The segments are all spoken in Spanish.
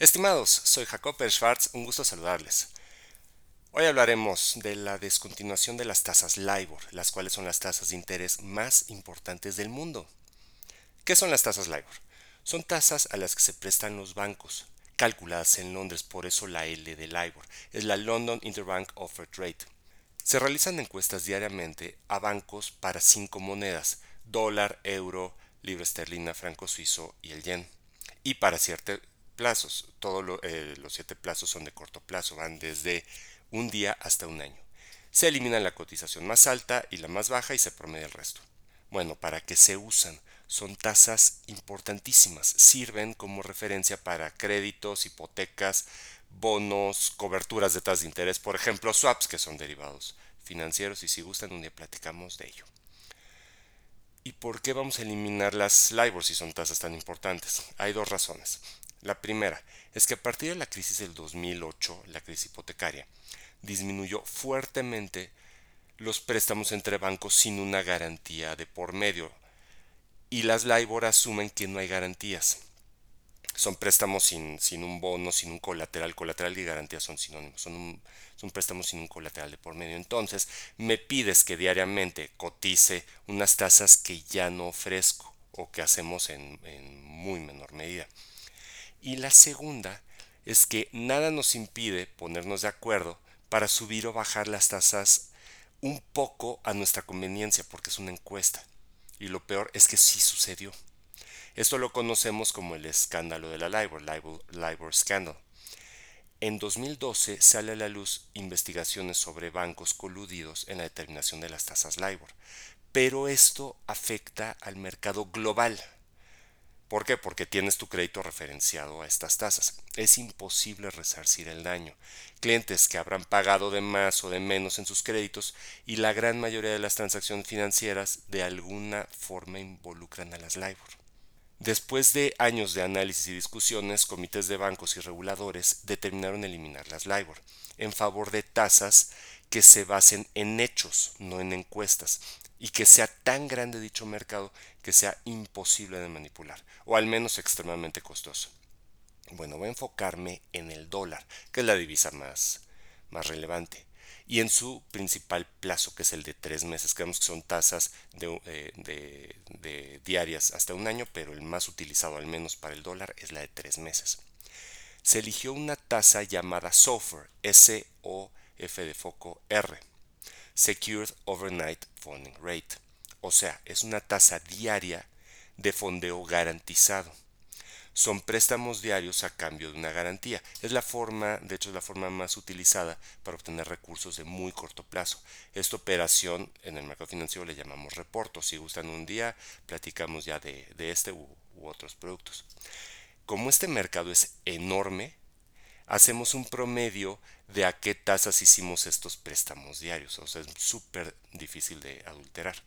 Estimados, soy Jacob Schwartz, un gusto saludarles. Hoy hablaremos de la descontinuación de las tasas LIBOR, las cuales son las tasas de interés más importantes del mundo. ¿Qué son las tasas LIBOR? Son tasas a las que se prestan los bancos, calculadas en Londres, por eso la L de LIBOR, es la London Interbank Offered Rate. Se realizan encuestas diariamente a bancos para cinco monedas, dólar, euro, libra esterlina, franco suizo y el yen. Y para ciertos plazos, todos eh, los siete plazos son de corto plazo, van desde un día hasta un año. Se elimina la cotización más alta y la más baja y se promedia el resto. Bueno, ¿para qué se usan? Son tasas importantísimas, sirven como referencia para créditos, hipotecas, bonos, coberturas de tasas de interés, por ejemplo, swaps, que son derivados financieros, y si gustan un día platicamos de ello. ¿Y por qué vamos a eliminar las LIBOR si son tasas tan importantes? Hay dos razones. La primera es que a partir de la crisis del 2008, la crisis hipotecaria, disminuyó fuertemente los préstamos entre bancos sin una garantía de por medio. Y las LIBOR asumen que no hay garantías. Son préstamos sin, sin un bono, sin un colateral. Colateral y garantía son sinónimos. Son un, sin un colateral de por medio. Entonces, me pides que diariamente cotice unas tasas que ya no ofrezco o que hacemos en, en muy menor medida. Y la segunda es que nada nos impide ponernos de acuerdo para subir o bajar las tasas un poco a nuestra conveniencia, porque es una encuesta. Y lo peor es que sí sucedió. Esto lo conocemos como el escándalo de la LIBOR, LIBOR, Scandal. En 2012 sale a la luz investigaciones sobre bancos coludidos en la determinación de las tasas LIBOR, pero esto afecta al mercado global, ¿Por qué? Porque tienes tu crédito referenciado a estas tasas. Es imposible resarcir el daño. Clientes que habrán pagado de más o de menos en sus créditos y la gran mayoría de las transacciones financieras de alguna forma involucran a las LIBOR. Después de años de análisis y discusiones, comités de bancos y reguladores determinaron eliminar las LIBOR en favor de tasas que se basen en hechos, no en encuestas, y que sea tan grande dicho mercado que sea imposible de manipular, o al menos extremadamente costoso. Bueno, voy a enfocarme en el dólar, que es la divisa más, más relevante, y en su principal plazo, que es el de tres meses. Creemos que son tasas de, eh, de diarias hasta un año, pero el más utilizado, al menos para el dólar, es la de tres meses. Se eligió una tasa llamada SOFR, S-O-F de foco R Secured Overnight Funding Rate, o sea, es una tasa diaria de fondeo garantizado. Son préstamos diarios a cambio de una garantía. Es la forma, de hecho, es la forma más utilizada para obtener recursos de muy corto plazo. Esta operación en el mercado financiero le llamamos reporto. Si gustan un día, platicamos ya de, este u otros productos. Como este mercado es enorme, hacemos un promedio de a qué tasas hicimos estos préstamos diarios. O sea, es súper difícil de adulterar.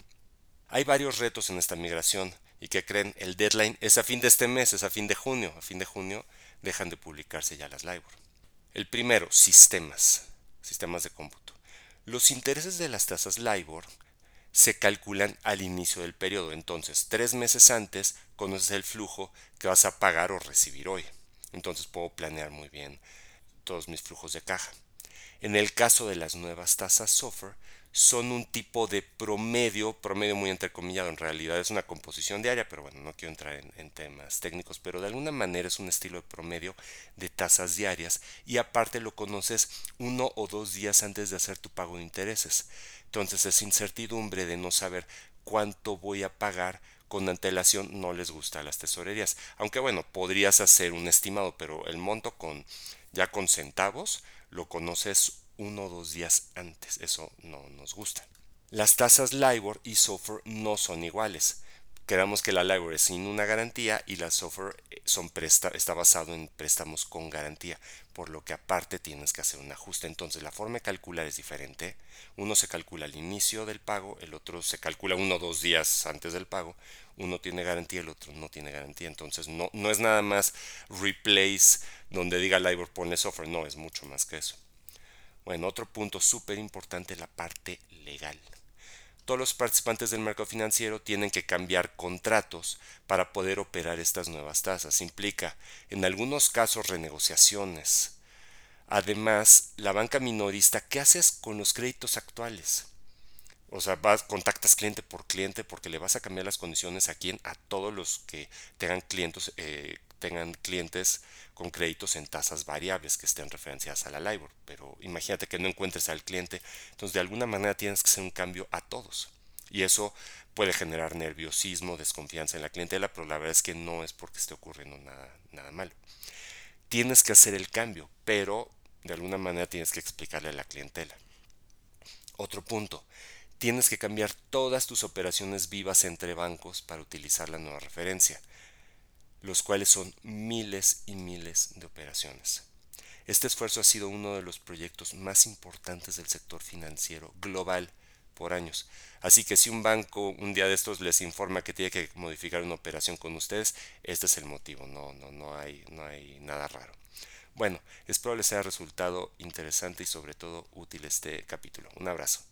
Hay varios retos en esta migración y que creen el deadline es a fin de este mes, es a fin de junio. A fin de junio dejan de publicarse ya las LIBOR. El primero, sistemas, sistemas de cómputo. Los intereses de las tasas LIBOR se calculan al inicio del periodo. Entonces, tres meses antes conoces el flujo que vas a pagar o recibir hoy. Entonces puedo planear muy bien todos mis flujos de caja. En el caso de las nuevas tasas SOFR, son un tipo de promedio, promedio muy entrecomillado, en realidad es una composición diaria, pero bueno, no quiero entrar en, temas técnicos, pero de alguna manera es un estilo de promedio de tasas diarias y aparte lo conoces uno o dos días antes de hacer tu pago de intereses. Entonces es incertidumbre de no saber cuánto voy a pagar con antelación no les gusta a las tesorerías. Aunque bueno, podrías hacer un estimado, pero el monto con ya con centavos lo conoces uno o dos días antes. Eso no nos gusta. Las tasas LIBOR y SOFR no son iguales. Queramos que la LIBOR es sin una garantía y la SOFR eh, son está basado en préstamos con garantía, por lo que aparte tienes que hacer un ajuste. Entonces la forma de calcular es diferente. Uno se calcula al inicio del pago, el otro se calcula uno o dos días antes del pago. Uno tiene garantía, el otro no tiene garantía. Entonces no, no es nada más replace donde diga LIBOR pone SOFR, no, es mucho más que eso. Bueno, otro punto súper importante, la parte legal todos los participantes del mercado financiero tienen que cambiar contratos para poder operar estas nuevas tasas. Implica, en algunos casos, renegociaciones. Además, la banca minorista, ¿qué haces con los créditos actuales? O sea, vas, contactas cliente por cliente porque le vas a cambiar las condiciones a quien, a todos los que tengan clientes, eh, tengan clientes con créditos en tasas variables que estén referenciadas a la LIBOR. Pero imagínate que no encuentres al cliente. Entonces, de alguna manera tienes que hacer un cambio a todos. Y eso puede generar nerviosismo, desconfianza en la clientela, pero la verdad es que no es porque esté ocurriendo nada, nada malo. Tienes que hacer el cambio, pero de alguna manera tienes que explicarle a la clientela. Otro punto, tienes que cambiar todas tus operaciones vivas entre bancos para utilizar la nueva referencia, los cuales son miles y miles de operaciones. Este esfuerzo ha sido uno de los proyectos más importantes del sector financiero global por años. Así que si un banco un día de estos les informa que tiene que modificar una operación con ustedes, este es el motivo, no, no, no, hay, no hay nada raro. Bueno, espero les haya resultado interesante y sobre todo útil este capítulo. Un abrazo.